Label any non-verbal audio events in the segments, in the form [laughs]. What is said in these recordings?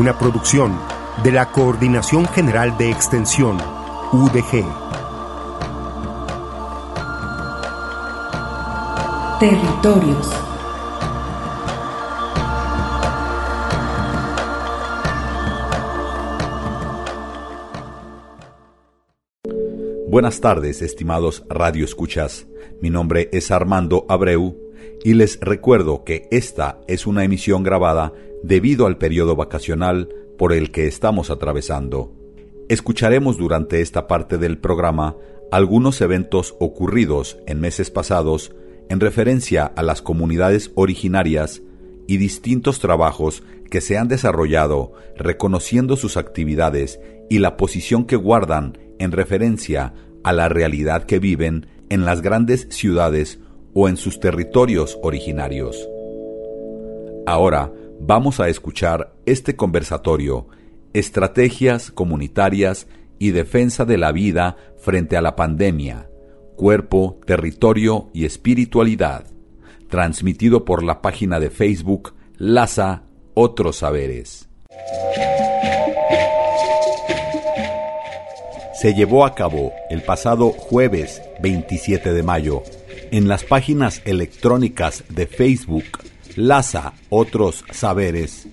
Una producción de la Coordinación General de Extensión, UDG. Territorios. Buenas tardes, estimados Radio Escuchas. Mi nombre es Armando Abreu y les recuerdo que esta es una emisión grabada debido al periodo vacacional por el que estamos atravesando. Escucharemos durante esta parte del programa algunos eventos ocurridos en meses pasados en referencia a las comunidades originarias y distintos trabajos que se han desarrollado reconociendo sus actividades y la posición que guardan en referencia a la realidad que viven en las grandes ciudades o en sus territorios originarios. Ahora vamos a escuchar este conversatorio, Estrategias comunitarias y defensa de la vida frente a la pandemia, cuerpo, territorio y espiritualidad, transmitido por la página de Facebook LASA Otros Saberes. se llevó a cabo el pasado jueves 27 de mayo en las páginas electrónicas de Facebook Laza Otros Saberes,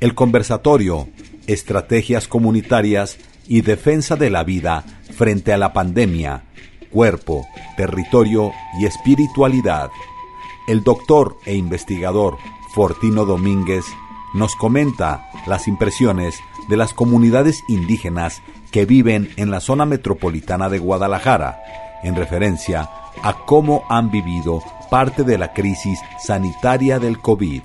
el conversatorio Estrategias Comunitarias y Defensa de la Vida frente a la pandemia, cuerpo, territorio y espiritualidad. El doctor e investigador Fortino Domínguez nos comenta las impresiones de las comunidades indígenas que viven en la zona metropolitana de Guadalajara, en referencia a cómo han vivido parte de la crisis sanitaria del COVID.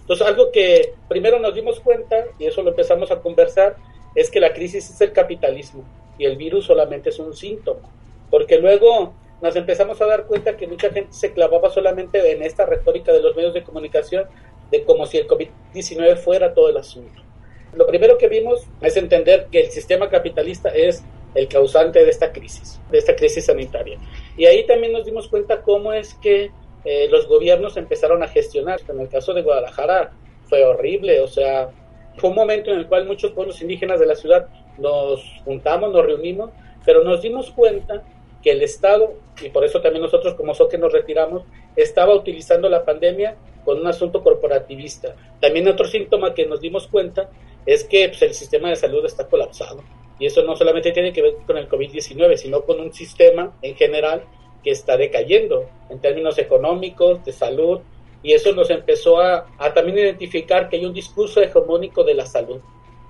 Entonces, algo que primero nos dimos cuenta, y eso lo empezamos a conversar, es que la crisis es el capitalismo y el virus solamente es un síntoma. Porque luego nos empezamos a dar cuenta que mucha gente se clavaba solamente en esta retórica de los medios de comunicación de como si el COVID-19 fuera todo el asunto. Lo primero que vimos es entender que el sistema capitalista es el causante de esta crisis, de esta crisis sanitaria. Y ahí también nos dimos cuenta cómo es que eh, los gobiernos empezaron a gestionar. En el caso de Guadalajara fue horrible, o sea, fue un momento en el cual muchos pueblos indígenas de la ciudad nos juntamos, nos reunimos, pero nos dimos cuenta que el Estado, y por eso también nosotros como SOCE nos retiramos, estaba utilizando la pandemia con un asunto corporativista. También otro síntoma que nos dimos cuenta es que pues, el sistema de salud está colapsado. Y eso no solamente tiene que ver con el COVID-19, sino con un sistema en general que está decayendo en términos económicos, de salud, y eso nos empezó a, a, también identificar que hay un discurso hegemónico de la salud.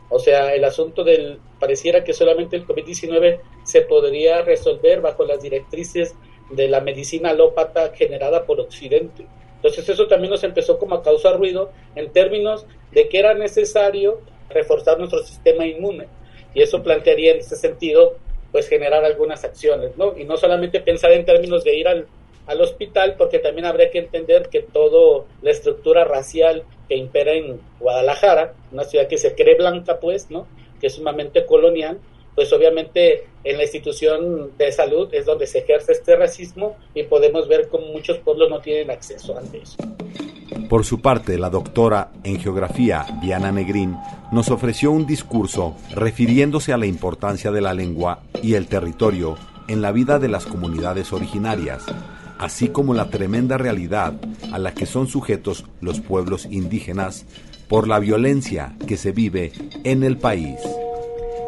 O sea, el asunto del, pareciera que solamente el COVID-19 se podría resolver bajo las directrices de la medicina alópata generada por Occidente. Entonces eso también nos empezó como a causar ruido en términos de que era necesario reforzar nuestro sistema inmune. Y eso plantearía en ese sentido, pues generar algunas acciones, ¿no? Y no solamente pensar en términos de ir al, al hospital, porque también habría que entender que toda la estructura racial que impera en Guadalajara, una ciudad que se cree blanca, pues, ¿no? Que es sumamente colonial, pues obviamente en la institución de salud es donde se ejerce este racismo y podemos ver cómo muchos pueblos no tienen acceso a eso. Por su parte, la doctora en geografía Diana Negrín nos ofreció un discurso refiriéndose a la importancia de la lengua y el territorio en la vida de las comunidades originarias, así como la tremenda realidad a la que son sujetos los pueblos indígenas por la violencia que se vive en el país.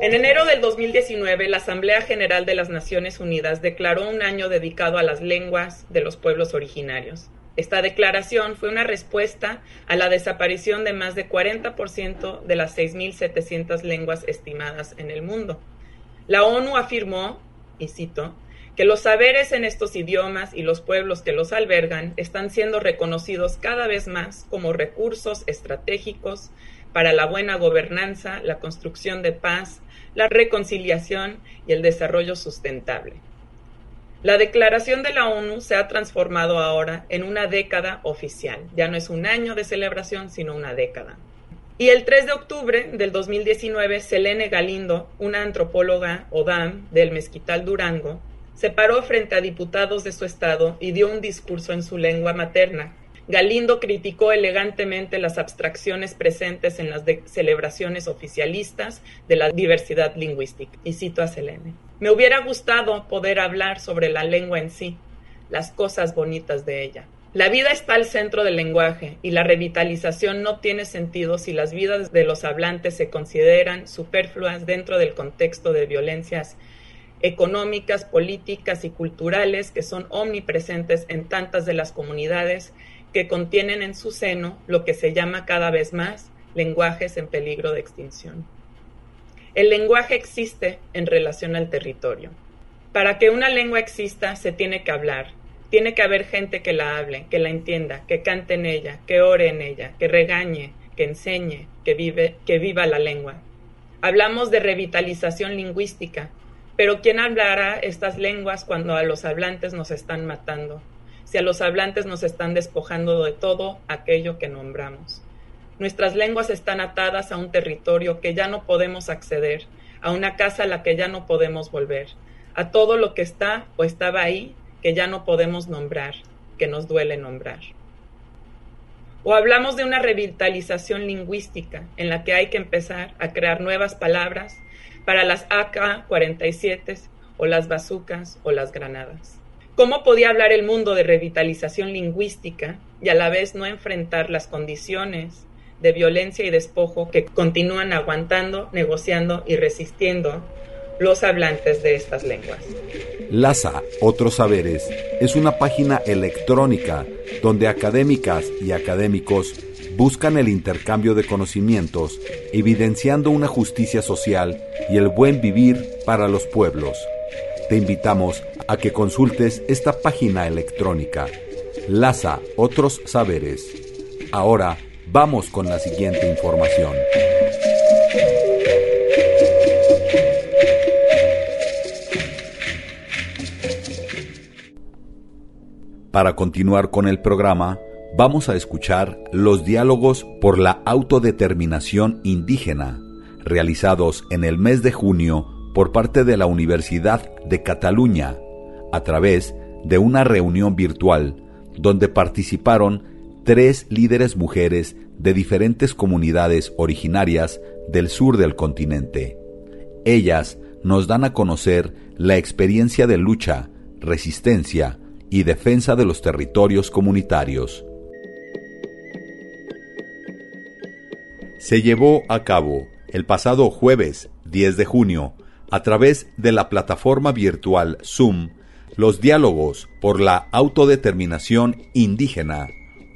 En enero del 2019, la Asamblea General de las Naciones Unidas declaró un año dedicado a las lenguas de los pueblos originarios. Esta declaración fue una respuesta a la desaparición de más de 40% de las 6.700 lenguas estimadas en el mundo. La ONU afirmó, y cito, que los saberes en estos idiomas y los pueblos que los albergan están siendo reconocidos cada vez más como recursos estratégicos para la buena gobernanza, la construcción de paz, la reconciliación y el desarrollo sustentable. La declaración de la ONU se ha transformado ahora en una década oficial. Ya no es un año de celebración, sino una década. Y el 3 de octubre del 2019, Selene Galindo, una antropóloga ODAM del Mezquital Durango, se paró frente a diputados de su estado y dio un discurso en su lengua materna, Galindo criticó elegantemente las abstracciones presentes en las celebraciones oficialistas de la diversidad lingüística. Y cito a Selene. Me hubiera gustado poder hablar sobre la lengua en sí, las cosas bonitas de ella. La vida está al centro del lenguaje y la revitalización no tiene sentido si las vidas de los hablantes se consideran superfluas dentro del contexto de violencias económicas, políticas y culturales que son omnipresentes en tantas de las comunidades que contienen en su seno lo que se llama cada vez más lenguajes en peligro de extinción. El lenguaje existe en relación al territorio. Para que una lengua exista se tiene que hablar, tiene que haber gente que la hable, que la entienda, que cante en ella, que ore en ella, que regañe, que enseñe, que, vive, que viva la lengua. Hablamos de revitalización lingüística, pero ¿quién hablará estas lenguas cuando a los hablantes nos están matando? Si a los hablantes nos están despojando de todo aquello que nombramos. Nuestras lenguas están atadas a un territorio que ya no podemos acceder, a una casa a la que ya no podemos volver, a todo lo que está o estaba ahí que ya no podemos nombrar, que nos duele nombrar. O hablamos de una revitalización lingüística en la que hay que empezar a crear nuevas palabras para las AK-47 o las bazucas o las granadas. ¿Cómo podía hablar el mundo de revitalización lingüística y a la vez no enfrentar las condiciones de violencia y despojo que continúan aguantando, negociando y resistiendo los hablantes de estas lenguas? LASA, Otros Saberes, es una página electrónica donde académicas y académicos buscan el intercambio de conocimientos, evidenciando una justicia social y el buen vivir para los pueblos. Te invitamos a que consultes esta página electrónica. Laza otros saberes. Ahora vamos con la siguiente información. Para continuar con el programa, vamos a escuchar los diálogos por la autodeterminación indígena, realizados en el mes de junio por parte de la Universidad de Cataluña a través de una reunión virtual donde participaron tres líderes mujeres de diferentes comunidades originarias del sur del continente. Ellas nos dan a conocer la experiencia de lucha, resistencia y defensa de los territorios comunitarios. Se llevó a cabo el pasado jueves 10 de junio a través de la plataforma virtual Zoom los diálogos por la autodeterminación indígena,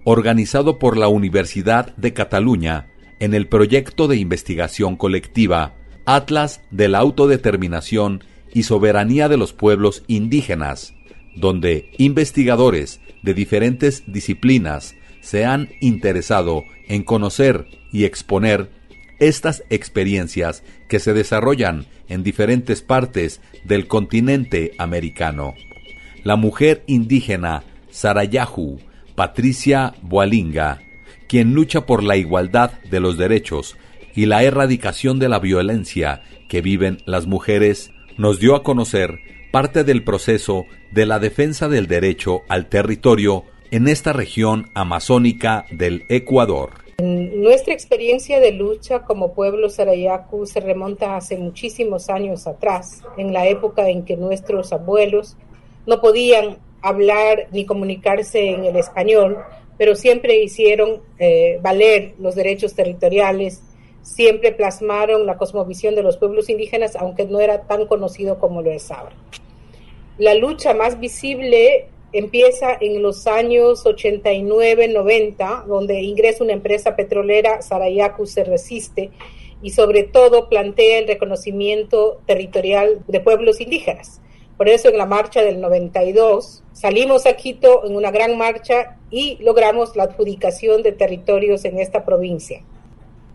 organizado por la Universidad de Cataluña en el proyecto de investigación colectiva Atlas de la Autodeterminación y Soberanía de los Pueblos Indígenas, donde investigadores de diferentes disciplinas se han interesado en conocer y exponer estas experiencias que se desarrollan en diferentes partes del continente americano. La mujer indígena Sarayahu, Patricia Boalinga, quien lucha por la igualdad de los derechos y la erradicación de la violencia que viven las mujeres, nos dio a conocer parte del proceso de la defensa del derecho al territorio en esta región amazónica del Ecuador. Nuestra experiencia de lucha como pueblo sarayaku se remonta hace muchísimos años atrás, en la época en que nuestros abuelos no podían hablar ni comunicarse en el español, pero siempre hicieron eh, valer los derechos territoriales, siempre plasmaron la cosmovisión de los pueblos indígenas, aunque no era tan conocido como lo es ahora. La lucha más visible empieza en los años 89-90, donde ingresa una empresa petrolera, Sarayaku se resiste, y sobre todo plantea el reconocimiento territorial de pueblos indígenas. Por eso en la marcha del 92 salimos a Quito en una gran marcha y logramos la adjudicación de territorios en esta provincia.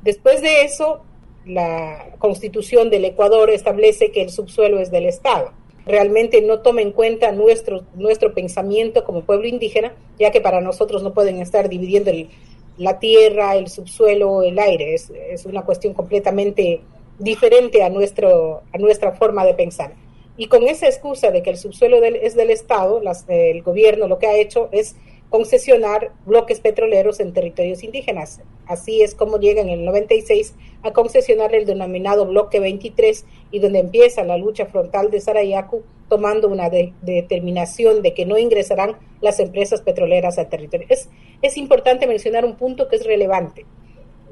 Después de eso, la constitución del Ecuador establece que el subsuelo es del Estado. Realmente no toma en cuenta nuestro, nuestro pensamiento como pueblo indígena, ya que para nosotros no pueden estar dividiendo la tierra, el subsuelo, el aire. Es, es una cuestión completamente diferente a, nuestro, a nuestra forma de pensar. Y con esa excusa de que el subsuelo es del Estado, el gobierno lo que ha hecho es concesionar bloques petroleros en territorios indígenas. Así es como llegan en el 96 a concesionar el denominado bloque 23 y donde empieza la lucha frontal de Sarayaku tomando una determinación de que no ingresarán las empresas petroleras al territorio. Es importante mencionar un punto que es relevante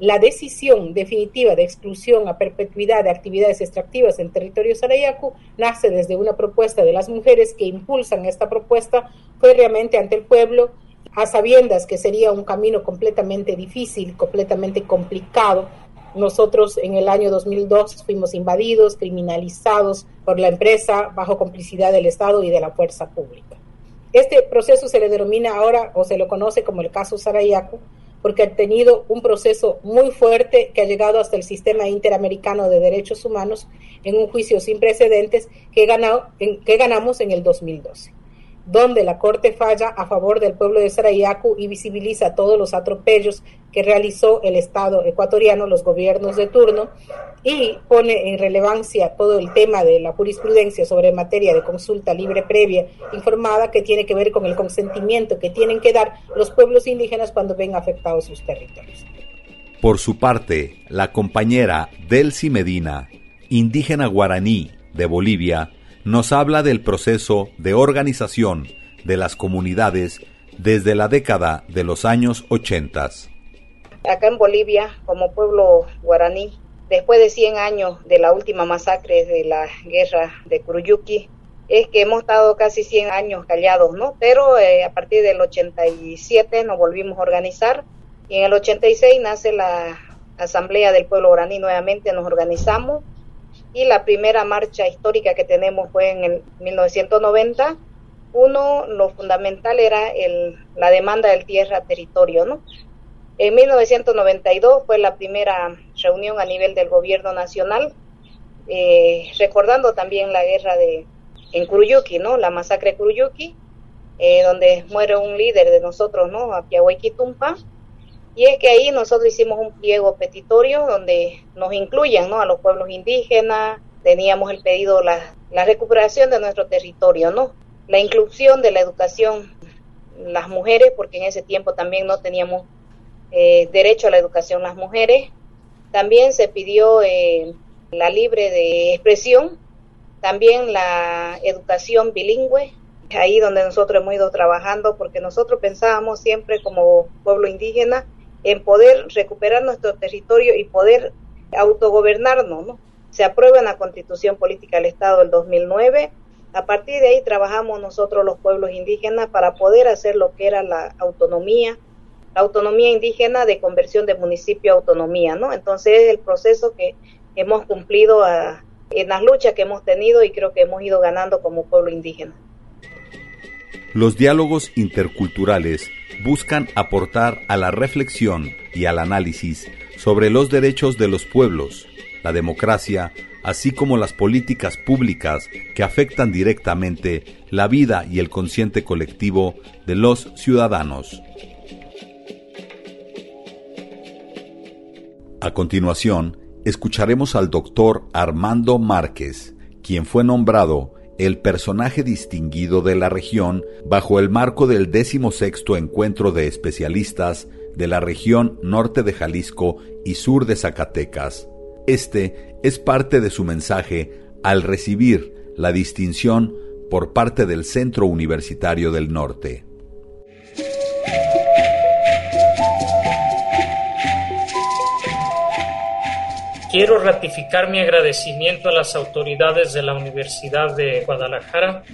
la decisión definitiva de exclusión a perpetuidad de actividades extractivas en territorio sarayaku nace desde una propuesta de las mujeres que impulsan esta propuesta realmente ante el pueblo a sabiendas que sería un camino completamente difícil, completamente complicado. Nosotros en el año 2002 fuimos invadidos, criminalizados por la empresa bajo complicidad del Estado y de la fuerza pública. Este proceso se le denomina ahora o se lo conoce como el caso Sarayaku porque ha tenido un proceso muy fuerte que ha llegado hasta el sistema interamericano de derechos humanos en un juicio sin precedentes que, ganado, que ganamos en el 2012 donde la Corte falla a favor del pueblo de Sarayaku y visibiliza todos los atropellos que realizó el Estado ecuatoriano, los gobiernos de turno, y pone en relevancia todo el tema de la jurisprudencia sobre materia de consulta libre previa informada que tiene que ver con el consentimiento que tienen que dar los pueblos indígenas cuando ven afectados sus territorios. Por su parte, la compañera Delcy Medina, indígena guaraní de Bolivia, nos habla del proceso de organización de las comunidades desde la década de los años 80. Acá en Bolivia, como pueblo guaraní, después de 100 años de la última masacre de la guerra de Curuyuki, es que hemos estado casi 100 años callados, ¿no? Pero eh, a partir del 87 nos volvimos a organizar y en el 86 nace la Asamblea del Pueblo Guaraní, nuevamente nos organizamos y la primera marcha histórica que tenemos fue en el 1990. Uno, lo fundamental era la demanda del tierra-territorio, ¿no? En 1992 fue la primera reunión a nivel del gobierno nacional, eh, recordando también la guerra de en Kuruyuki, ¿no? La masacre de Kuruyuki, eh, donde muere un líder de nosotros, ¿no? A Tumpa y es que ahí nosotros hicimos un pliego petitorio donde nos incluyan ¿no? a los pueblos indígenas, teníamos el pedido la, la recuperación de nuestro territorio, ¿no? La inclusión de la educación, las mujeres, porque en ese tiempo también no teníamos eh, derecho a la educación las mujeres. También se pidió eh, la libre de expresión, también la educación bilingüe, ahí donde nosotros hemos ido trabajando, porque nosotros pensábamos siempre como pueblo indígena en poder recuperar nuestro territorio y poder autogobernarnos, ¿no? Se aprueba en la Constitución Política del Estado del 2009. A partir de ahí trabajamos nosotros los pueblos indígenas para poder hacer lo que era la autonomía, la autonomía indígena de conversión de municipio a autonomía, ¿no? Entonces es el proceso que hemos cumplido ah, en las luchas que hemos tenido y creo que hemos ido ganando como pueblo indígena. Los diálogos interculturales buscan aportar a la reflexión y al análisis sobre los derechos de los pueblos, la democracia, así como las políticas públicas que afectan directamente la vida y el consciente colectivo de los ciudadanos. A continuación, escucharemos al doctor Armando Márquez, quien fue nombrado el personaje distinguido de la región bajo el marco del 16 Encuentro de Especialistas de la región norte de Jalisco y sur de Zacatecas. Este es parte de su mensaje al recibir la distinción por parte del Centro Universitario del Norte. Quiero ratificar mi agradecimiento a las autoridades de la Universidad de Guadalajara,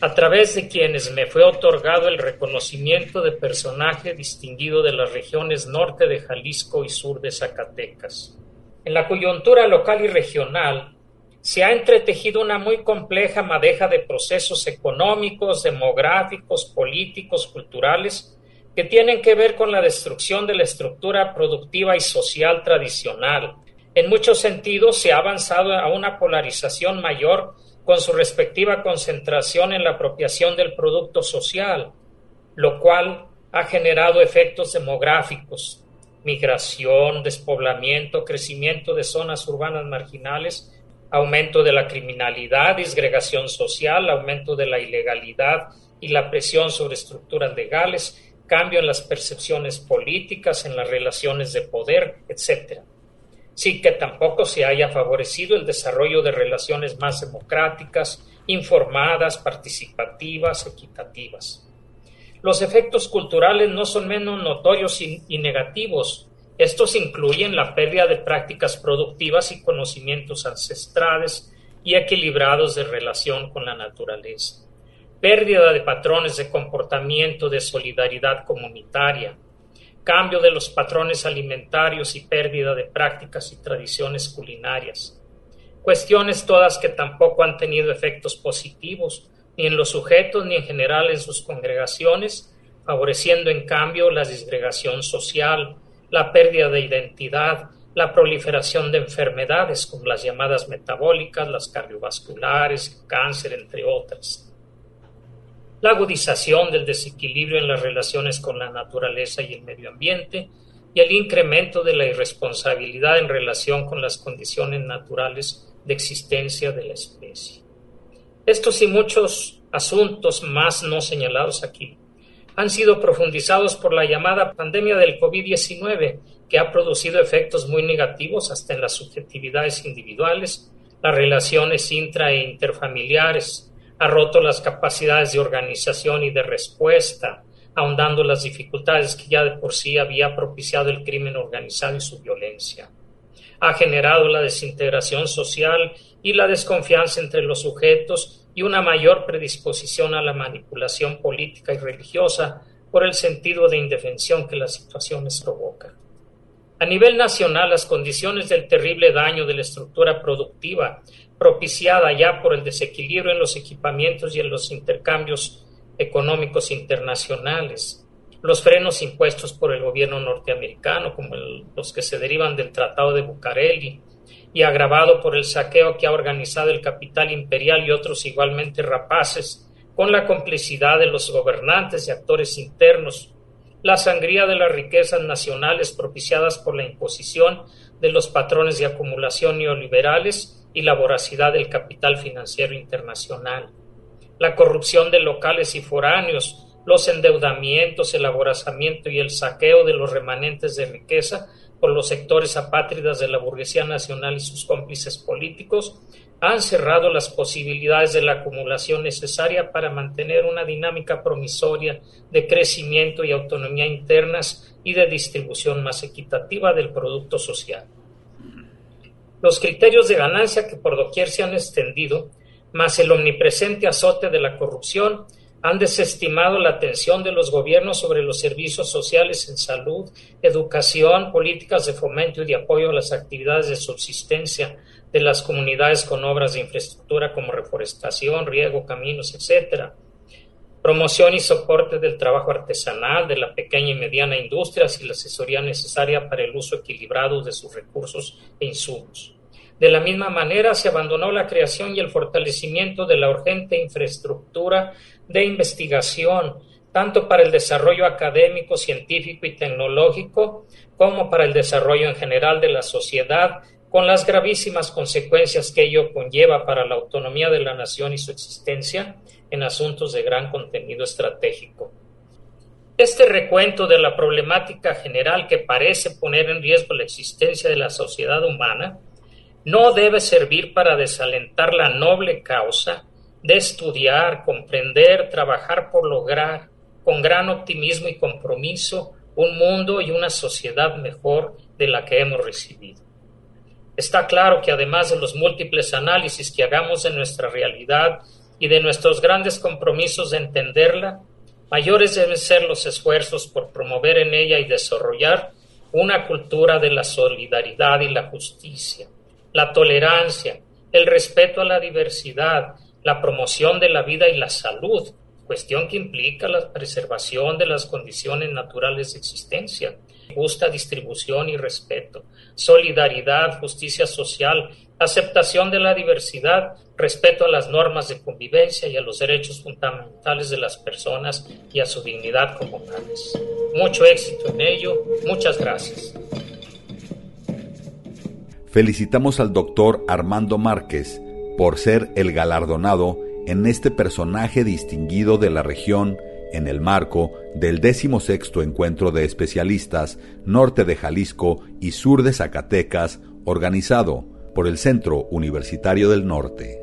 a través de quienes me fue otorgado el reconocimiento de personaje distinguido de las regiones norte de Jalisco y sur de Zacatecas. En la coyuntura local y regional, se ha entretejido una muy compleja madeja de procesos económicos, demográficos, políticos, culturales, que tienen que ver con la destrucción de la estructura productiva y social tradicional, en muchos sentidos se ha avanzado a una polarización mayor con su respectiva concentración en la apropiación del producto social, lo cual ha generado efectos demográficos, migración, despoblamiento, crecimiento de zonas urbanas marginales, aumento de la criminalidad, disgregación social, aumento de la ilegalidad y la presión sobre estructuras legales, cambio en las percepciones políticas, en las relaciones de poder, etc sí que tampoco se haya favorecido el desarrollo de relaciones más democráticas, informadas, participativas, equitativas. Los efectos culturales no son menos notorios y, negativos. Estos incluyen la pérdida de prácticas productivas y conocimientos ancestrales y equilibrados de relación con la naturaleza, pérdida de patrones de comportamiento de solidaridad comunitaria, cambio de los patrones alimentarios y pérdida de prácticas y tradiciones culinarias. Cuestiones todas que tampoco han tenido efectos positivos, ni en los sujetos ni en general en sus congregaciones, favoreciendo en cambio la disgregación social, la pérdida de identidad, la proliferación de enfermedades como las llamadas metabólicas, las cardiovasculares, cáncer, entre otras la agudización del desequilibrio en las relaciones con la naturaleza y el medio ambiente y el incremento de la irresponsabilidad en relación con las condiciones naturales de existencia de la especie. Estos y muchos asuntos más no señalados aquí han sido profundizados por la llamada pandemia del COVID-19, que ha producido efectos muy negativos hasta en las subjetividades individuales, las relaciones intra e interfamiliares, ha roto las capacidades de organización y de respuesta, ahondando las dificultades que ya de por sí había propiciado el crimen organizado y su violencia. Ha generado la desintegración social y la desconfianza entre los sujetos y una mayor predisposición a la manipulación política y religiosa por el sentido de indefensión que las situaciones provocan. A nivel nacional, las condiciones del terrible daño de la estructura productiva propiciada ya por el desequilibrio en los equipamientos y en los intercambios económicos internacionales, los frenos impuestos por el gobierno norteamericano, como los que se derivan del Tratado de Bucareli, y agravado por el saqueo que ha organizado el capital imperial y otros igualmente rapaces, con la complicidad de los gobernantes y actores internos, la sangría de las riquezas nacionales propiciadas por la imposición de los patrones de acumulación neoliberales y la voracidad del capital financiero internacional, la corrupción de locales y foráneos, los endeudamientos, el aborazamiento y el saqueo de los remanentes de riqueza por los sectores apátridas de la burguesía nacional y sus cómplices políticos, han cerrado las posibilidades de la acumulación necesaria para mantener una dinámica promisoria de crecimiento y autonomía internas y de distribución más equitativa del producto social. Los criterios de ganancia que por doquier se han extendido, más el omnipresente azote de la corrupción, han desestimado la atención de los gobiernos sobre los servicios sociales en salud, educación, políticas de fomento y de apoyo a las actividades de subsistencia de las comunidades con obras de infraestructura como reforestación, riego, caminos, etc. Promoción y soporte del trabajo artesanal, de la pequeña y mediana industria y la asesoría necesaria para el uso equilibrado de sus recursos e insumos. De la misma manera, se abandonó la creación y el fortalecimiento de la urgente infraestructura de investigación, tanto para el desarrollo académico, científico y tecnológico, como para el desarrollo en general de la sociedad, con las gravísimas consecuencias que ello conlleva para la autonomía de la nación y su existencia en asuntos de gran contenido estratégico. Este recuento de la problemática general que parece poner en riesgo la existencia de la sociedad humana no debe servir para desalentar la noble causa de estudiar, comprender, trabajar por lograr con gran optimismo y compromiso un mundo y una sociedad mejor de la que hemos recibido. Está claro que además de los múltiples análisis que hagamos de nuestra realidad y de nuestros grandes compromisos de entenderla, mayores deben ser los esfuerzos por promover en ella y desarrollar una cultura de la solidaridad y la justicia, la tolerancia, el respeto a la diversidad, la promoción de la vida y la salud, cuestión que implica la preservación de las condiciones naturales de existencia, justa distribución y respeto, solidaridad, justicia social, aceptación de la diversidad, respeto a las normas de convivencia y a los derechos fundamentales de las personas y a su dignidad como tales. Mucho éxito en ello. Muchas gracias. Felicitamos al doctor Armando Márquez por ser el galardonado en este personaje distinguido de la región en el marco del 16 Encuentro de Especialistas Norte de Jalisco y Sur de Zacatecas, organizado por el Centro Universitario del Norte.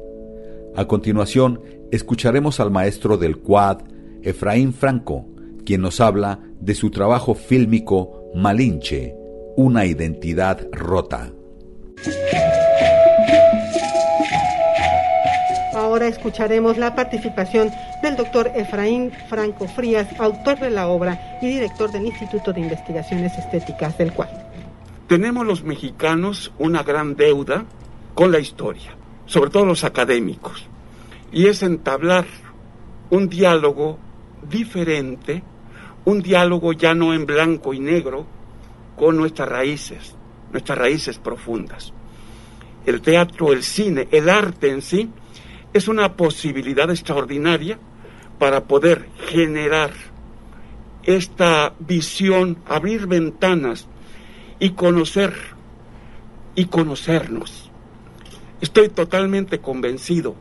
A continuación, escucharemos al maestro del Quad, Efraín Franco, quien nos habla de su trabajo fílmico Malinche, una identidad rota. Ahora escucharemos la participación del doctor Efraín Franco Frías, autor de la obra y director del Instituto de Investigaciones Estéticas del cual. Tenemos los mexicanos una gran deuda con la historia, sobre todo los académicos, y es entablar un diálogo diferente, un diálogo ya no en blanco y negro, con nuestras raíces, nuestras raíces profundas. El teatro, el cine, el arte en sí, es una posibilidad extraordinaria para poder generar esta visión, abrir ventanas y conocer y conocernos. Estoy totalmente convencido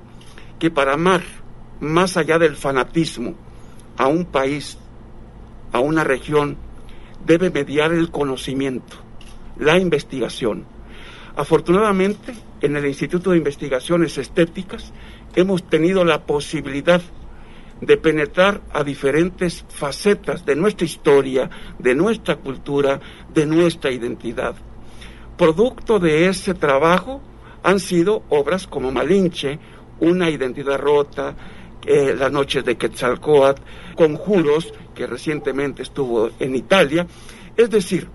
que para amar más allá del fanatismo a un país, a una región, debe mediar el conocimiento, la investigación. Afortunadamente, en el Instituto de Investigaciones Estéticas hemos tenido la posibilidad de penetrar a diferentes facetas de nuestra historia, de nuestra cultura, de nuestra identidad. Producto de ese trabajo han sido obras como Malinche, Una identidad rota, eh, Las noches de Quetzalcoatl, Conjuros, que recientemente estuvo en Italia. Es decir,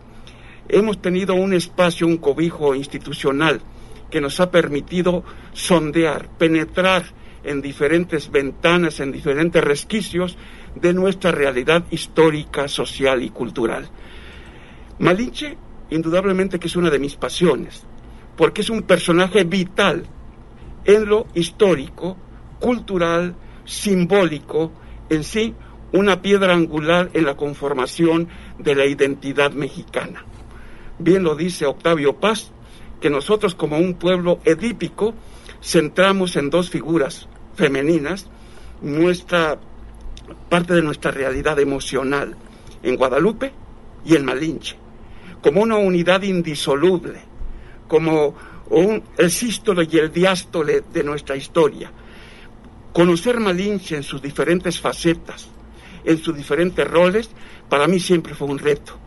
hemos tenido un espacio, un cobijo institucional que nos ha permitido sondear, penetrar en diferentes ventanas, en diferentes resquicios de nuestra realidad histórica, social y cultural. Malinche, indudablemente que es una de mis pasiones, porque es un personaje vital en lo histórico, cultural, simbólico, en sí, una piedra angular en la conformación de la identidad mexicana. Bien lo dice Octavio Paz, que nosotros como un pueblo edípico centramos en dos figuras femeninas nuestra parte de nuestra realidad emocional en Guadalupe y en Malinche, como una unidad indisoluble, como el sístole y el diástole de nuestra historia. Conocer Malinche en sus diferentes facetas, en sus diferentes roles, para mí siempre fue un reto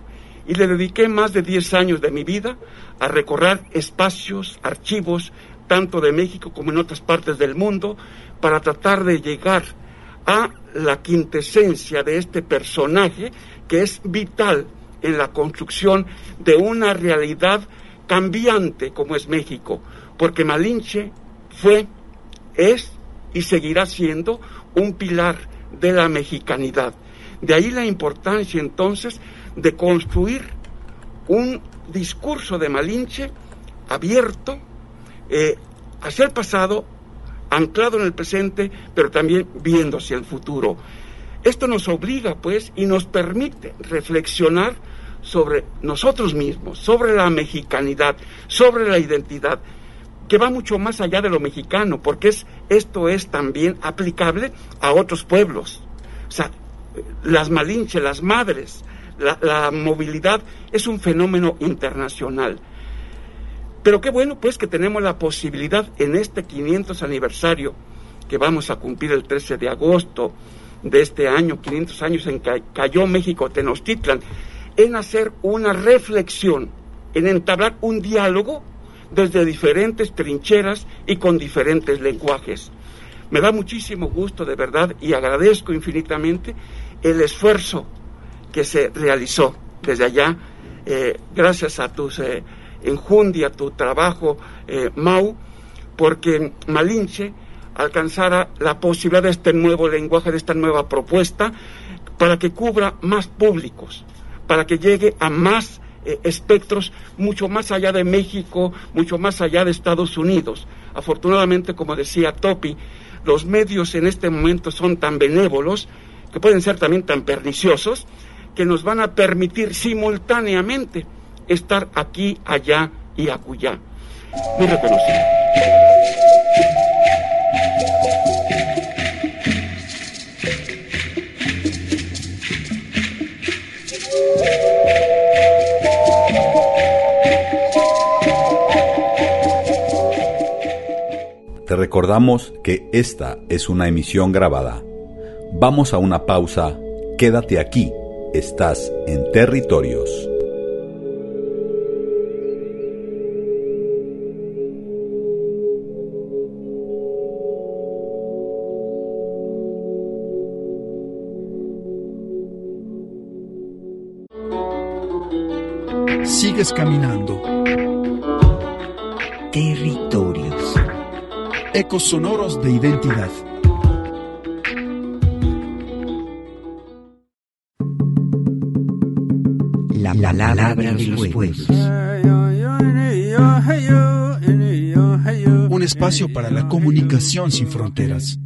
y le dediqué más de 10 años de mi vida a recorrer espacios, archivos, tanto de México como en otras partes del mundo, para tratar de llegar a la quintesencia de este personaje que es vital en la construcción de una realidad cambiante como es México, porque Malinche fue, es y seguirá siendo un pilar de la mexicanidad. De ahí la importancia entonces de construir un discurso de Malinche abierto eh, hacia el pasado, anclado en el presente, pero también viendo hacia el futuro. Esto nos obliga, pues, y nos permite reflexionar sobre nosotros mismos, sobre la mexicanidad, sobre la identidad, que va mucho más allá de lo mexicano, porque es, esto es también aplicable a otros pueblos. O sea, las malinches, las madres, la, movilidad es un fenómeno internacional. Pero qué bueno pues que tenemos la posibilidad en este 500 aniversario que vamos a cumplir el 13 de agosto de este año, 500 años en que cayó México Tenochtitlan, en hacer una reflexión, en entablar un diálogo desde diferentes trincheras y con diferentes lenguajes. Me da muchísimo gusto de verdad y agradezco infinitamente el esfuerzo que se realizó desde allá, eh, gracias a tus eh, enjundia, tu trabajo, eh, Mau, porque Malinche alcanzara la posibilidad de este nuevo lenguaje, de esta nueva propuesta, para que cubra más públicos, para que llegue a más eh, espectros mucho más allá de México, mucho más allá de Estados Unidos. Afortunadamente, como decía Topi, los medios en este momento son tan benévolos, que pueden ser también tan perniciosos, que nos van a permitir simultáneamente estar aquí, allá y acullá. Muy reconocido. Te recordamos que esta es una emisión grabada. Vamos a una pausa. Quédate aquí. Estás en territorios. Caminando. Territorios. Ecos sonoros de identidad. La palabra de los pueblos. Un espacio para la comunicación sin fronteras.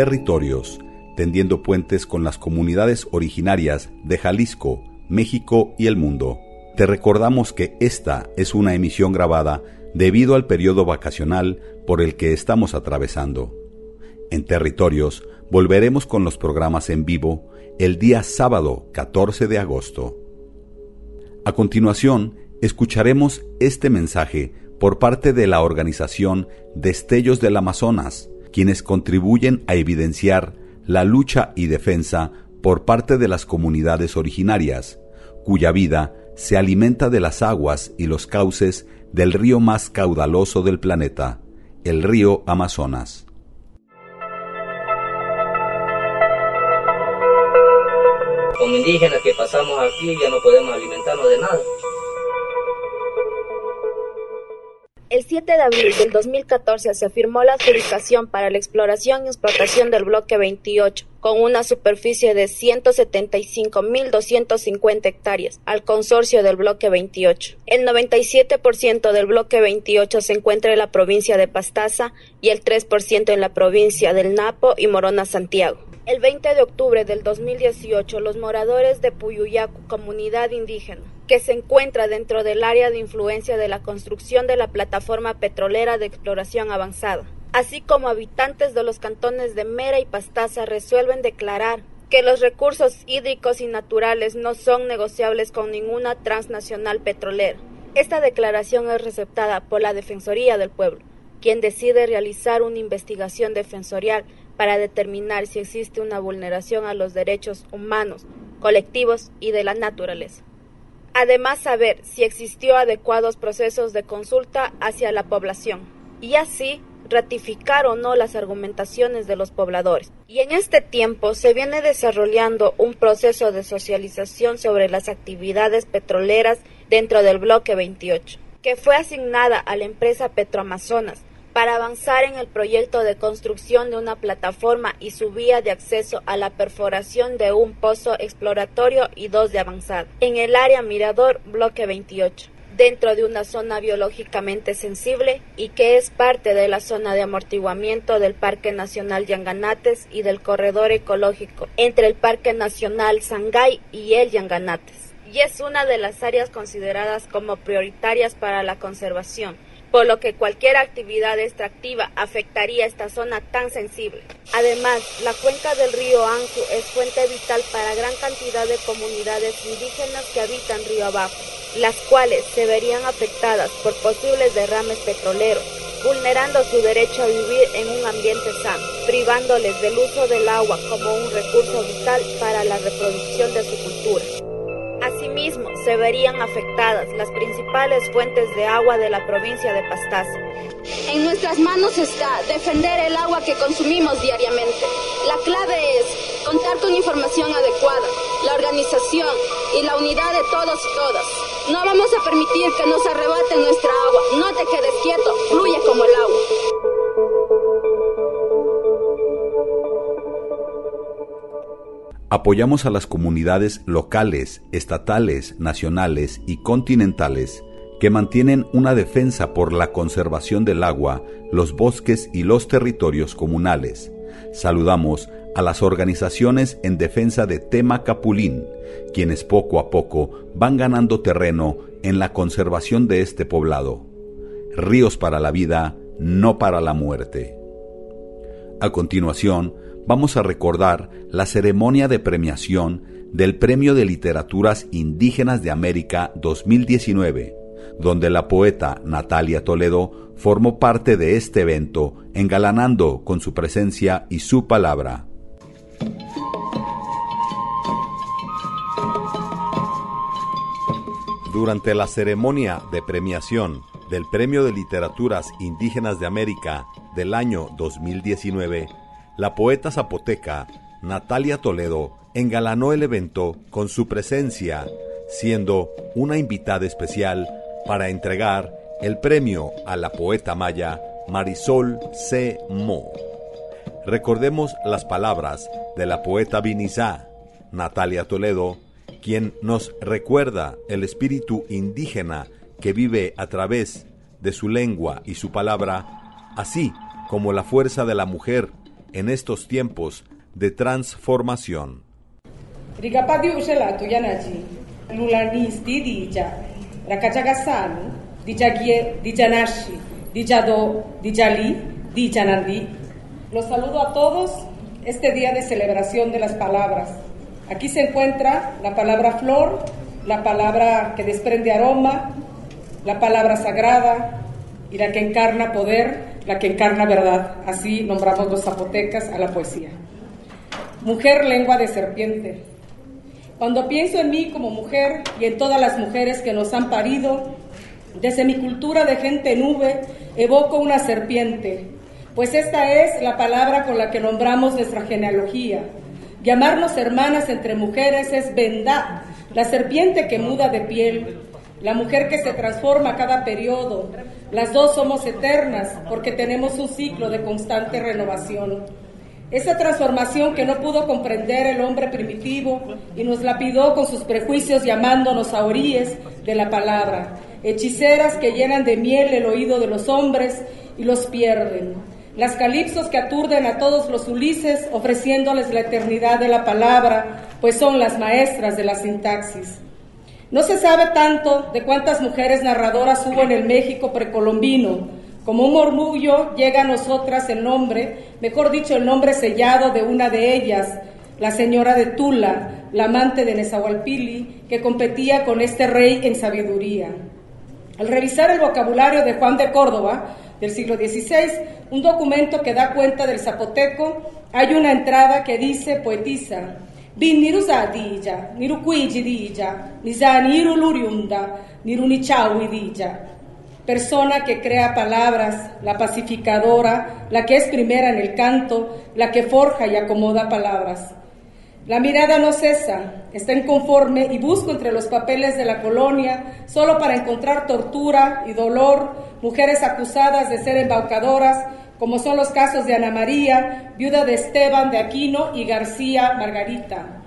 Territorios, tendiendo puentes con las comunidades originarias de Jalisco, México y el mundo. Te recordamos que esta es una emisión grabada debido al periodo vacacional por el que estamos atravesando. En Territorios volveremos con los programas en vivo el día sábado 14 de agosto. A continuación, escucharemos este mensaje por parte de la organización Destellos del Amazonas, quienes contribuyen a evidenciar la lucha y defensa por parte de las comunidades originarias, cuya vida se alimenta de las aguas y los cauces del río más caudaloso del planeta, el río Amazonas. Como indígenas que pasamos aquí ya no podemos alimentarnos de nada. El 7 de abril del 2014 se firmó la adjudicación para la exploración y explotación del bloque 28, con una superficie de 175.250 hectáreas, al consorcio del bloque 28. El 97% del bloque 28 se encuentra en la provincia de Pastaza y el 3% en la provincia del Napo y Morona Santiago. El 20 de octubre del 2018, los moradores de Puyuyacu, comunidad indígena, que se encuentra dentro del área de influencia de la construcción de la plataforma petrolera de exploración avanzada, así como habitantes de los cantones de Mera y Pastaza resuelven declarar que los recursos hídricos y naturales no son negociables con ninguna transnacional petrolera. Esta declaración es receptada por la Defensoría del Pueblo, quien decide realizar una investigación defensorial para determinar si existe una vulneración a los derechos humanos, colectivos y de la naturaleza. Además, saber si existió adecuados procesos de consulta hacia la población y así ratificar o no las argumentaciones de los pobladores. Y en este tiempo se viene desarrollando un proceso de socialización sobre las actividades petroleras dentro del bloque 28, que fue asignada a la empresa Petroamazonas para avanzar en el proyecto de construcción de una plataforma y su vía de acceso a la perforación de un pozo exploratorio y dos de avanzada en el área Mirador Bloque 28 dentro de una zona biológicamente sensible y que es parte de la zona de amortiguamiento del Parque Nacional Yanganates y del corredor ecológico entre el Parque Nacional Sangay y el Yanganates. Y es una de las áreas consideradas como prioritarias para la conservación por lo que cualquier actividad extractiva afectaría esta zona tan sensible. Además, la cuenca del río Anju es fuente vital para gran cantidad de comunidades indígenas que habitan río abajo, las cuales se verían afectadas por posibles derrames petroleros, vulnerando su derecho a vivir en un ambiente sano, privándoles del uso del agua como un recurso vital para la reproducción de su cultura. Asimismo, se verían afectadas las principales fuentes de agua de la provincia de Pastaza. En nuestras manos está defender el agua que consumimos diariamente. La clave es contar con información adecuada, la organización y la unidad de todos y todas. No vamos a permitir que nos arrebaten nuestra agua. No te quedes quieto, fluye como el agua. Apoyamos a las comunidades locales, estatales, nacionales y continentales que mantienen una defensa por la conservación del agua, los bosques y los territorios comunales. Saludamos a las organizaciones en defensa de Tema Capulín, quienes poco a poco van ganando terreno en la conservación de este poblado. Ríos para la vida, no para la muerte. A continuación, vamos a recordar la ceremonia de premiación del Premio de Literaturas Indígenas de América 2019, donde la poeta Natalia Toledo formó parte de este evento, engalanando con su presencia y su palabra. Durante la ceremonia de premiación del Premio de Literaturas Indígenas de América del año 2019, la poeta zapoteca Natalia Toledo engalanó el evento con su presencia, siendo una invitada especial para entregar el premio a la poeta maya Marisol C. Mo. Recordemos las palabras de la poeta vinizá, Natalia Toledo, quien nos recuerda el espíritu indígena que vive a través de su lengua y su palabra, así como la fuerza de la mujer en estos tiempos de transformación. Los saludo a todos este día de celebración de las palabras. Aquí se encuentra la palabra flor, la palabra que desprende aroma, la palabra sagrada y la que encarna poder, la que encarna verdad. Así nombramos los zapotecas a la poesía. Mujer lengua de serpiente. Cuando pienso en mí como mujer y en todas las mujeres que nos han parido, desde mi cultura de gente nube, evoco una serpiente, pues esta es la palabra con la que nombramos nuestra genealogía. Llamarnos hermanas entre mujeres es vendad, la serpiente que muda de piel, la mujer que se transforma cada periodo. Las dos somos eternas porque tenemos un ciclo de constante renovación. Esa transformación que no pudo comprender el hombre primitivo y nos lapidó con sus prejuicios llamándonos a de la palabra, hechiceras que llenan de miel el oído de los hombres y los pierden. Las calipsos que aturden a todos los Ulises ofreciéndoles la eternidad de la palabra, pues son las maestras de la sintaxis. No se sabe tanto de cuántas mujeres narradoras hubo en el México precolombino. Como un murmullo llega a nosotras el nombre, mejor dicho, el nombre sellado de una de ellas, la señora de Tula, la amante de Nezahualpili, que competía con este rey en sabiduría. Al revisar el vocabulario de Juan de Córdoba del siglo XVI, un documento que da cuenta del zapoteco, hay una entrada que dice poetisa, Bin zadija, niru cuiji dija, ni za niru luriunda, dija. Persona que crea palabras, la pacificadora, la que es primera en el canto, la que forja y acomoda palabras. La mirada no cesa, está inconforme y busco entre los papeles de la colonia solo para encontrar tortura y dolor, mujeres acusadas de ser embaucadoras, como son los casos de Ana María, viuda de Esteban de Aquino y García Margarita.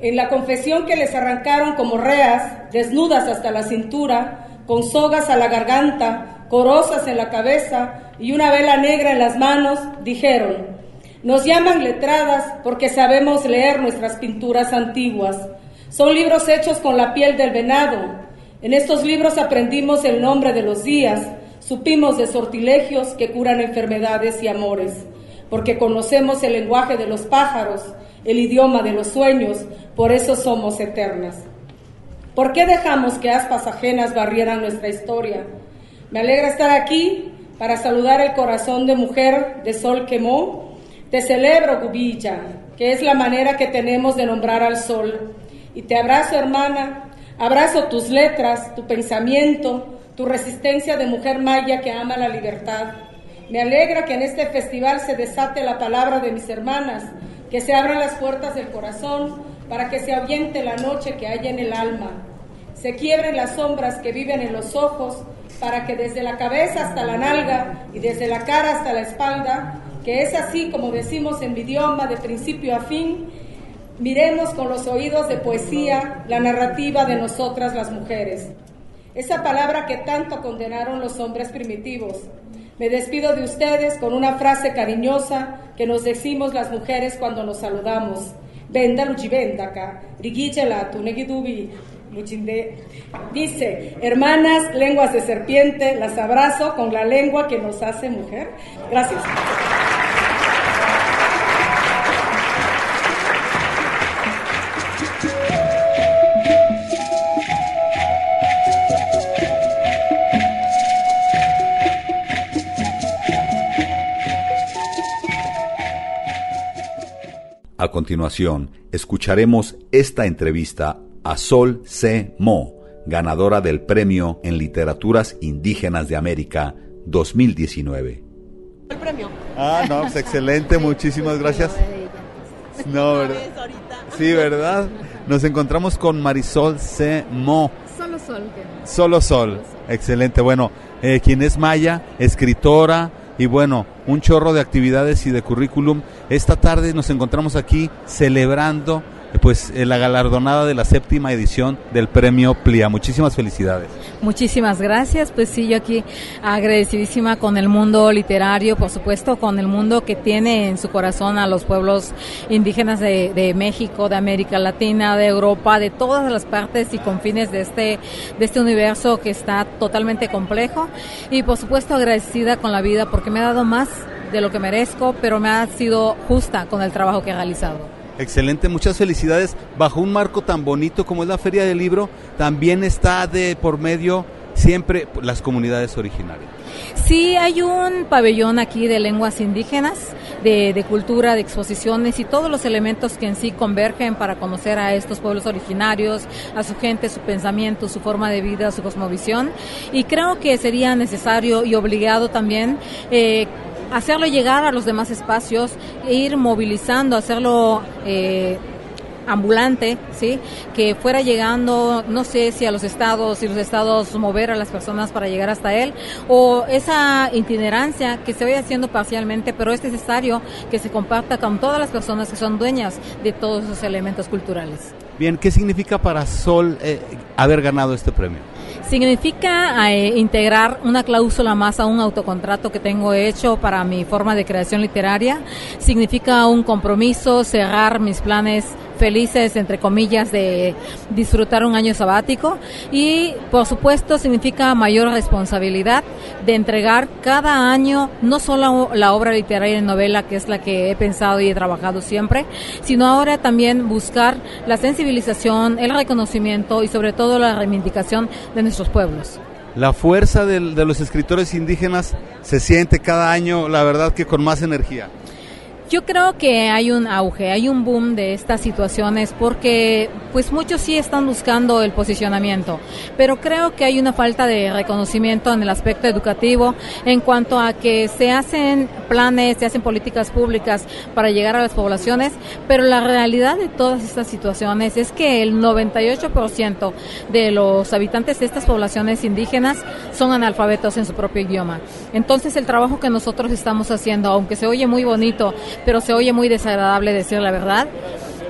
En la confesión que les arrancaron como reas, desnudas hasta la cintura, con sogas a la garganta, corosas en la cabeza y una vela negra en las manos, dijeron, nos llaman letradas porque sabemos leer nuestras pinturas antiguas. Son libros hechos con la piel del venado. En estos libros aprendimos el nombre de los días, Supimos de sortilegios que curan enfermedades y amores, porque conocemos el lenguaje de los pájaros, el idioma de los sueños, por eso somos eternas. ¿Por qué dejamos que aspas ajenas barrieran nuestra historia? Me alegra estar aquí para saludar el corazón de mujer de sol quemó. Te celebro, Gubilla, que es la manera que tenemos de nombrar al sol. Y te abrazo, hermana, abrazo tus letras, tu pensamiento, tu resistencia de mujer maya que ama la libertad. Me alegra que en este festival se desate la palabra de mis hermanas, que se abran las puertas del corazón para que se ahuyente la noche que hay en el alma, se quiebren las sombras que viven en los ojos, para que desde la cabeza hasta la nalga y desde la cara hasta la espalda, que es así como decimos en mi idioma de principio a fin, miremos con los oídos de poesía la narrativa de nosotras las mujeres esa palabra que tanto condenaron los hombres primitivos. Me despido de ustedes con una frase cariñosa que nos decimos las mujeres cuando nos saludamos. Venda luchivendaka, rigíchela tu negidubi, luchinde. Dice, hermanas, lenguas de serpiente, las abrazo con la lengua que nos hace mujer. Gracias. Continuación, escucharemos esta entrevista a Sol C. Mo, ganadora del Premio en Literaturas Indígenas de América 2019. El premio. Ah, no, pues excelente, [laughs] muchísimas gracias. No, ¿verdad? Sí, ¿verdad? Nos encontramos con Marisol C. Mo. Solo Sol. Solo Sol. Excelente. Bueno, eh, quien es maya, escritora, y bueno, un chorro de actividades y de currículum. Esta tarde nos encontramos aquí celebrando pues eh, la galardonada de la séptima edición del premio PLIA. Muchísimas felicidades. Muchísimas gracias. Pues sí, yo aquí agradecidísima con el mundo literario, por supuesto, con el mundo que tiene en su corazón a los pueblos indígenas de, México, de América Latina, de Europa, de todas las partes y confines de este, de este universo que está totalmente complejo. Y por supuesto agradecida con la vida porque me ha dado más de lo que merezco, pero me ha sido justa con el trabajo que he realizado. Excelente, muchas felicidades. Bajo un marco tan bonito como es la Feria del Libro, también está de por medio siempre las comunidades originarias. Sí, hay un pabellón aquí de lenguas indígenas, de, cultura, de exposiciones y todos los elementos que en sí convergen para conocer a estos pueblos originarios, a su gente, su pensamiento, su forma de vida, su cosmovisión. Y creo que sería necesario y obligado también eh, hacerlo llegar a los demás espacios, ir movilizando, hacerlo eh, ambulante, ¿sí? Que fuera llegando, no sé si a los estados, y los estados mover a las personas para llegar hasta él, o esa itinerancia que se vaya haciendo parcialmente, pero es necesario que se comparta con todas las personas que son dueñas de todos esos elementos culturales. Bien, ¿qué significa para Sol eh, haber ganado este premio? Significa eh, integrar una cláusula más a un autocontrato que tengo hecho para mi forma de creación literaria. Significa un compromiso, cerrar mis planes felices, entre comillas, de disfrutar un año sabático y, por supuesto, significa mayor responsabilidad de entregar cada año no solo la obra literaria y novela, que es la que he pensado y he trabajado siempre, sino ahora también buscar la sensibilización, el reconocimiento y, sobre todo, la reivindicación de nuestros pueblos. La fuerza de, de los escritores indígenas se siente cada año, la verdad, que con más energía. Yo creo que hay un auge, hay un boom de estas situaciones porque pues muchos sí están buscando el posicionamiento, pero creo que hay una falta de reconocimiento en el aspecto educativo en cuanto a que se hacen planes, se hacen políticas públicas para llegar a las poblaciones, pero la realidad de todas estas situaciones es que el 98% de los habitantes de estas poblaciones indígenas son analfabetos en su propio idioma. Entonces el trabajo que nosotros estamos haciendo, aunque se oye muy bonito, pero se oye muy desagradable decir la verdad.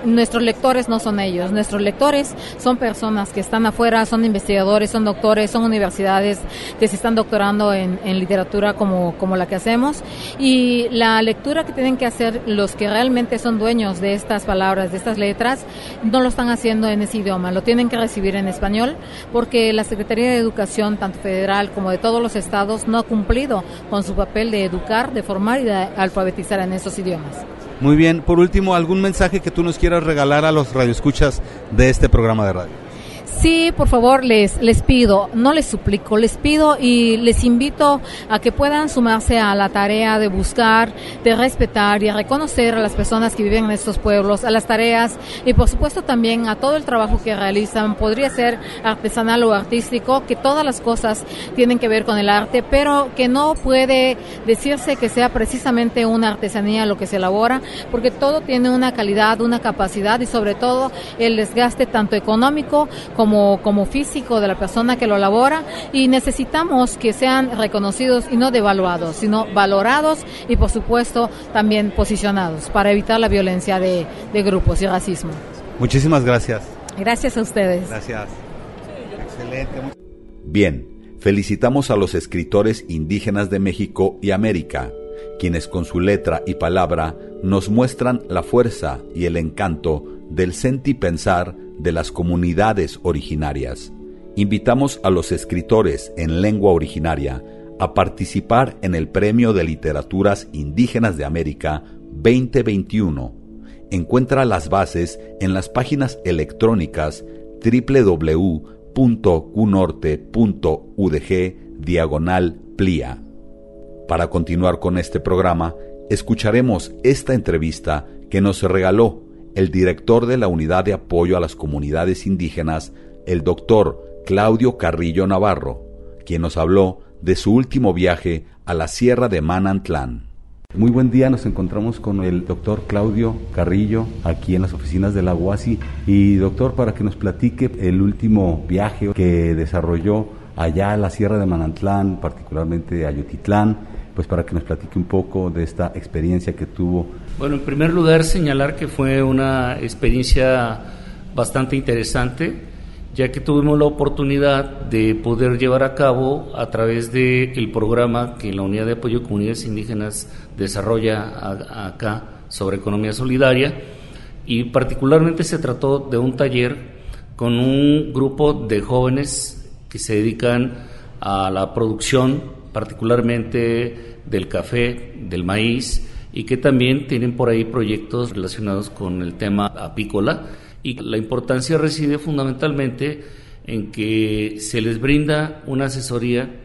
Nuestros lectores no son ellos, nuestros lectores son personas que están afuera, son investigadores, son doctores, son universidades que se están doctorando en, literatura como, como la que hacemos. Y la lectura que tienen que hacer los que realmente son dueños de estas palabras, de estas letras, no lo están haciendo en ese idioma, lo tienen que recibir en español porque la Secretaría de Educación, tanto federal como de todos los estados, no ha cumplido con su papel de educar, de formar y de alfabetizar en esos idiomas. Muy bien, por último, ¿algún mensaje que tú nos quieras regalar a los radioescuchas de este programa de radio? Sí, por favor, les, les pido, no les suplico, les pido y les invito a que puedan sumarse a la tarea de buscar, de respetar y reconocer a las personas que viven en estos pueblos, a las tareas y por supuesto también a todo el trabajo que realizan. Podría ser artesanal o artístico, que todas las cosas tienen que ver con el arte, pero que no puede decirse que sea precisamente una artesanía lo que se elabora, porque todo tiene una calidad, una capacidad y sobre todo el desgaste tanto económico como como, físico de la persona que lo elabora y necesitamos que sean reconocidos y no devaluados, sino valorados y por supuesto también posicionados para evitar la violencia de, de grupos y racismo. Muchísimas gracias. Gracias a ustedes. Gracias. Excelente. Bien, felicitamos a los escritores indígenas de México y América, quienes con su letra y palabra nos muestran la fuerza y el encanto del sentipensar de las comunidades originarias. Invitamos a los escritores en lengua originaria a participar en el Premio de Literaturas Indígenas de América 2021. Encuentra las bases en las páginas electrónicas www.cunorte.udg diagonal plia. Para continuar con este programa, escucharemos esta entrevista que nos regaló el director de la Unidad de Apoyo a las Comunidades Indígenas, el doctor Claudio Carrillo Navarro, quien nos habló de su último viaje a la Sierra de Manantlán. Muy buen día, nos encontramos con el doctor Claudio Carrillo aquí en las oficinas de la UASI. Y doctor, para que nos platique el último viaje que desarrolló allá a la Sierra de Manantlán, particularmente a Yotitlán, pues para que nos platique un poco de esta experiencia que tuvo. Bueno, en primer lugar señalar que fue una experiencia bastante interesante, ya que tuvimos la oportunidad de poder llevar a cabo a través del el programa que la Unidad de Apoyo a Comunidades Indígenas desarrolla acá sobre economía solidaria y particularmente se trató de un taller con un grupo de jóvenes que se dedican a la producción particularmente del café, del maíz, y que también tienen por ahí proyectos relacionados con el tema apícola. Y la importancia reside fundamentalmente en que se les brinda una asesoría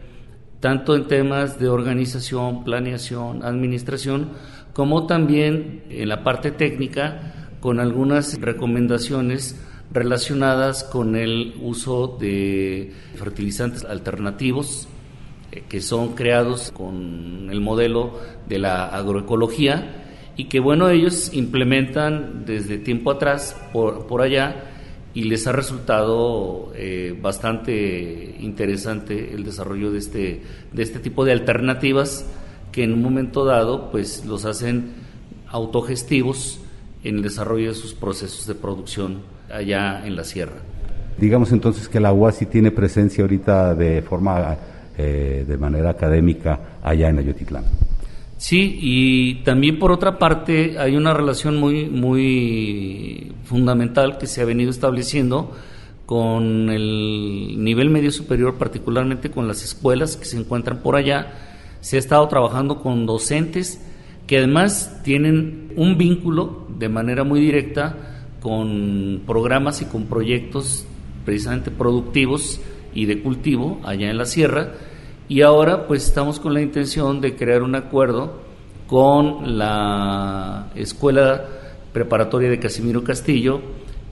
tanto en temas de organización, planeación, administración, como también en la parte técnica con algunas recomendaciones relacionadas con el uso de fertilizantes alternativos que son creados con el modelo de la agroecología y que bueno ellos implementan desde tiempo atrás por, por allá y les ha resultado eh, bastante interesante el desarrollo de este, de este tipo de alternativas que en un momento dado pues los hacen autogestivos en el desarrollo de sus procesos de producción allá en la sierra. Digamos entonces que la UASI tiene presencia ahorita de forma eh, de manera académica allá en Ayotitlán. Sí, y también por otra parte hay una relación muy, muy fundamental que se ha venido estableciendo con el nivel medio superior, particularmente con las escuelas que se encuentran por allá. Se ha estado trabajando con docentes que además tienen un vínculo de manera muy directa con programas y con proyectos precisamente productivos y de cultivo allá en la sierra. Y ahora pues estamos con la intención de crear un acuerdo con la Escuela Preparatoria de Casimiro Castillo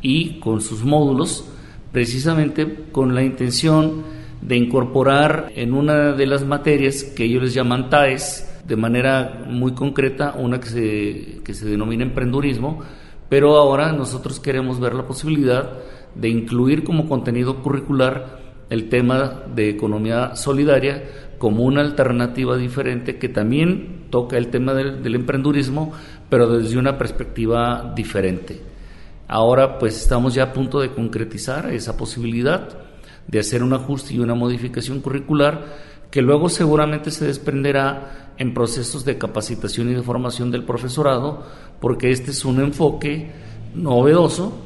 y con sus módulos precisamente con la intención de incorporar en una de las materias que ellos les llaman TAES de manera muy concreta una que se, que se denomina emprendurismo, pero ahora nosotros queremos ver la posibilidad de incluir como contenido curricular el tema de economía solidaria como una alternativa diferente que también toca el tema del, emprendurismo, pero desde una perspectiva diferente. Ahora pues estamos ya a punto de concretizar esa posibilidad de hacer un ajuste y una modificación curricular que luego seguramente se desprenderá en procesos de capacitación y de formación del profesorado, porque este es un enfoque novedoso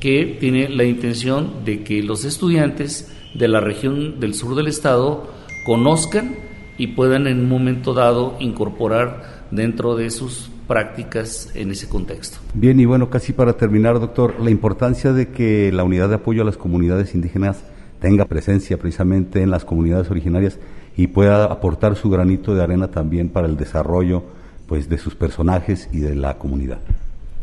que tiene la intención de que los estudiantes de la región del sur del estado conozcan y puedan en un momento dado incorporar dentro de sus prácticas en ese contexto. Bien, y bueno, casi para terminar, doctor, la importancia de que la unidad de apoyo a las comunidades indígenas tenga presencia precisamente en las comunidades originarias y pueda aportar su granito de arena también para el desarrollo pues de sus personajes y de la comunidad.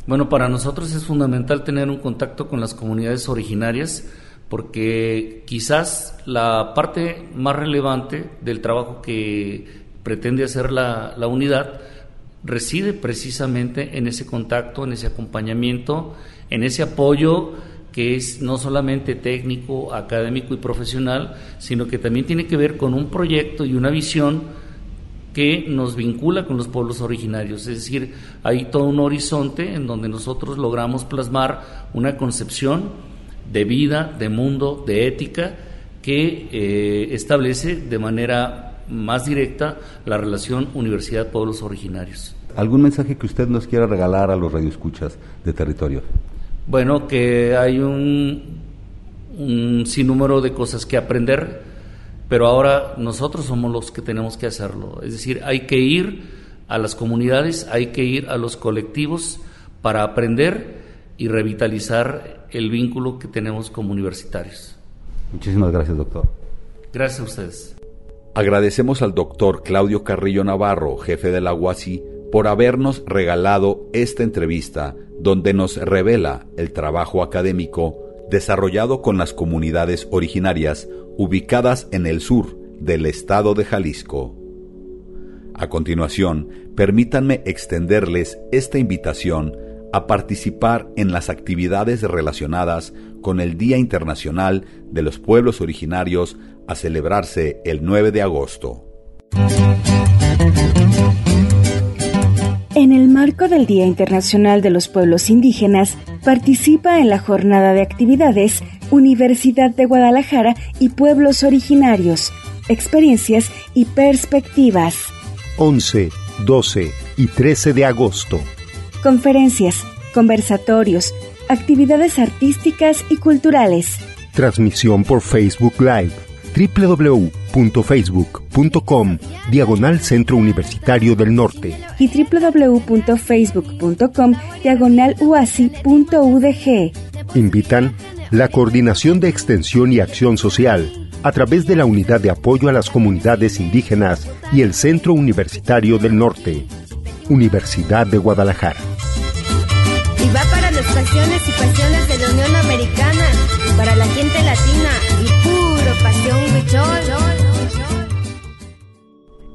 Bueno, para nosotros es fundamental tener un contacto con las comunidades originarias porque quizás la parte más relevante del trabajo que pretende hacer la, la unidad reside precisamente en ese contacto, en ese acompañamiento, en ese apoyo que es no solamente técnico, académico y profesional, sino que también tiene que ver con un proyecto y una visión que nos vincula con los pueblos originarios. Es decir, hay todo un horizonte en donde nosotros logramos plasmar una concepción de vida, de mundo, de ética, que eh, establece de manera más directa la relación universidad-pueblos originarios. ¿Algún mensaje que usted nos quiera regalar a los radioescuchas de territorio? Bueno, que hay un, un sinnúmero de cosas que aprender, pero ahora nosotros somos los que tenemos que hacerlo. Es decir, hay que ir a las comunidades, hay que ir a los colectivos para aprender y revitalizar el vínculo que tenemos como universitarios. Muchísimas gracias, doctor. Gracias a ustedes. Agradecemos al doctor Claudio Carrillo Navarro, jefe de la UASI, por habernos regalado esta entrevista donde nos revela el trabajo académico desarrollado con las comunidades originarias ubicadas en el sur del estado de Jalisco. A continuación, permítanme extenderles esta invitación a participar en las actividades relacionadas con el Día Internacional de los Pueblos Originarios a celebrarse el 9 de agosto. En el marco del Día Internacional de los Pueblos Indígenas, participa en la jornada de actividades Universidad de Guadalajara y Pueblos Originarios, experiencias y perspectivas. 11, 12 y 13 de agosto. Conferencias, conversatorios, actividades artísticas y culturales. Transmisión por Facebook Live www.facebook.com Diagonal Centro Universitario del Norte y www.facebook.com Diagonal UASI.udg. Invitan la Coordinación de Extensión y Acción Social a través de la Unidad de Apoyo a las Comunidades Indígenas y el Centro Universitario del Norte, Universidad de Guadalajara. Y pasiones de la Unión Americana, para la gente latina y puro pasión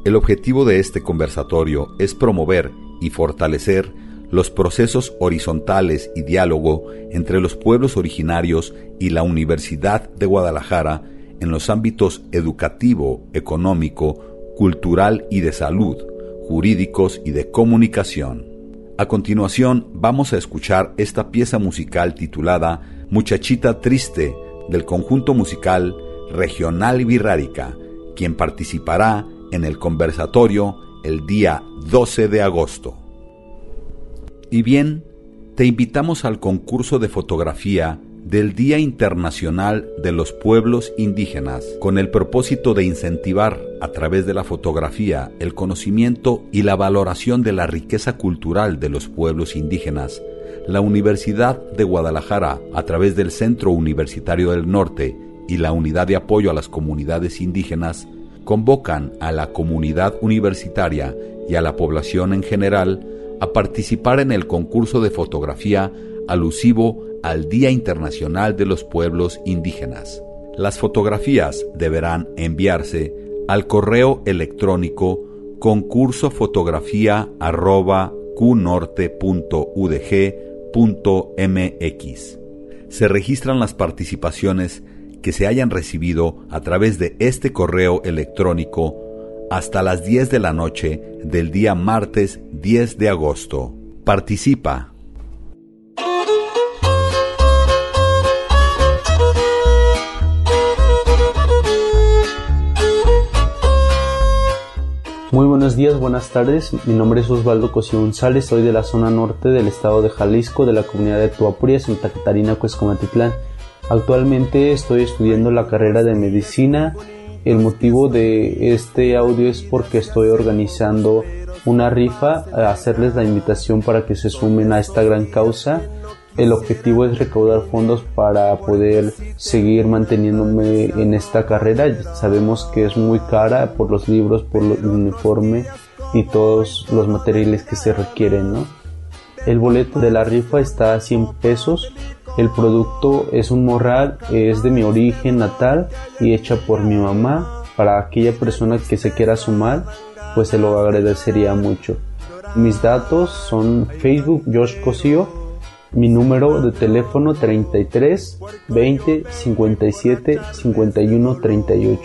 El objetivo de este conversatorio es promover y fortalecer los procesos horizontales y diálogo entre los pueblos originarios y la Universidad de Guadalajara en los ámbitos educativo, económico, cultural y de salud, jurídicos y de comunicación. A continuación vamos a escuchar esta pieza musical titulada Muchachita Triste del conjunto musical Regional Virrárica, quien participará en el conversatorio el día 12 de agosto. Y bien, te invitamos al concurso de fotografía del Día Internacional de los Pueblos Indígenas, con el propósito de incentivar a través de la fotografía el conocimiento y la valoración de la riqueza cultural de los pueblos indígenas. La Universidad de Guadalajara, a través del Centro Universitario del Norte y la Unidad de Apoyo a las Comunidades Indígenas, convocan a la comunidad universitaria y a la población en general a participar en el concurso de fotografía alusivo al Día Internacional de los Pueblos Indígenas. Las fotografías deberán enviarse al correo electrónico concursofotografía@cunorte.udg.mx. Se registran las participaciones que se hayan recibido a través de este correo electrónico hasta las 10 de la noche del día martes 10 de agosto. Participa Muy buenos días, buenas tardes. Mi nombre es Osvaldo Cosío González, soy de la zona norte del estado de Jalisco, de la comunidad de Tuapuria, Santa Catarina, Cuescomatitlán. Actualmente estoy estudiando la carrera de medicina. El motivo de este audio es porque estoy organizando una rifa, a hacerles la invitación para que se sumen a esta gran causa. El objetivo es recaudar fondos para poder seguir manteniéndome en esta carrera. Sabemos que es muy cara por los libros, por el uniforme y todos los materiales que se requieren, ¿no? El boleto de la rifa está a 100 pesos. El producto es un morral, es de mi origen natal y hecha por mi mamá. Para aquella persona que se quiera sumar, pues se lo agradecería mucho. Mis datos son Facebook Josh Cosío, mi número de teléfono 33 20 57 51 38.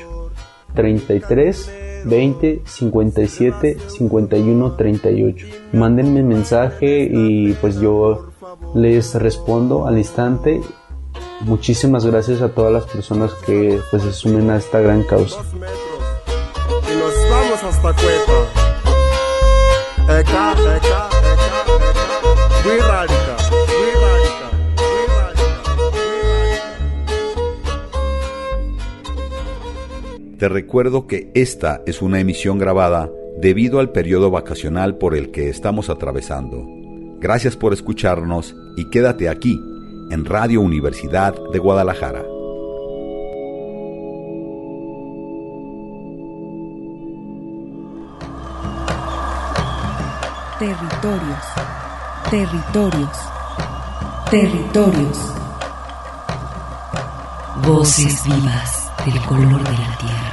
33 20 57 51 38. Mándenme mensaje y pues yo les respondo al instante. Muchísimas gracias a todas las personas que pues se sumen a esta gran causa. Y nos vamos hasta Cuepa. Muy radica, Te recuerdo que esta es una emisión grabada debido al periodo vacacional por el que estamos atravesando. Gracias por escucharnos y quédate aquí en Radio Universidad de Guadalajara. Territorios. Territorios. Territorios. Voces vivas del color de la tierra.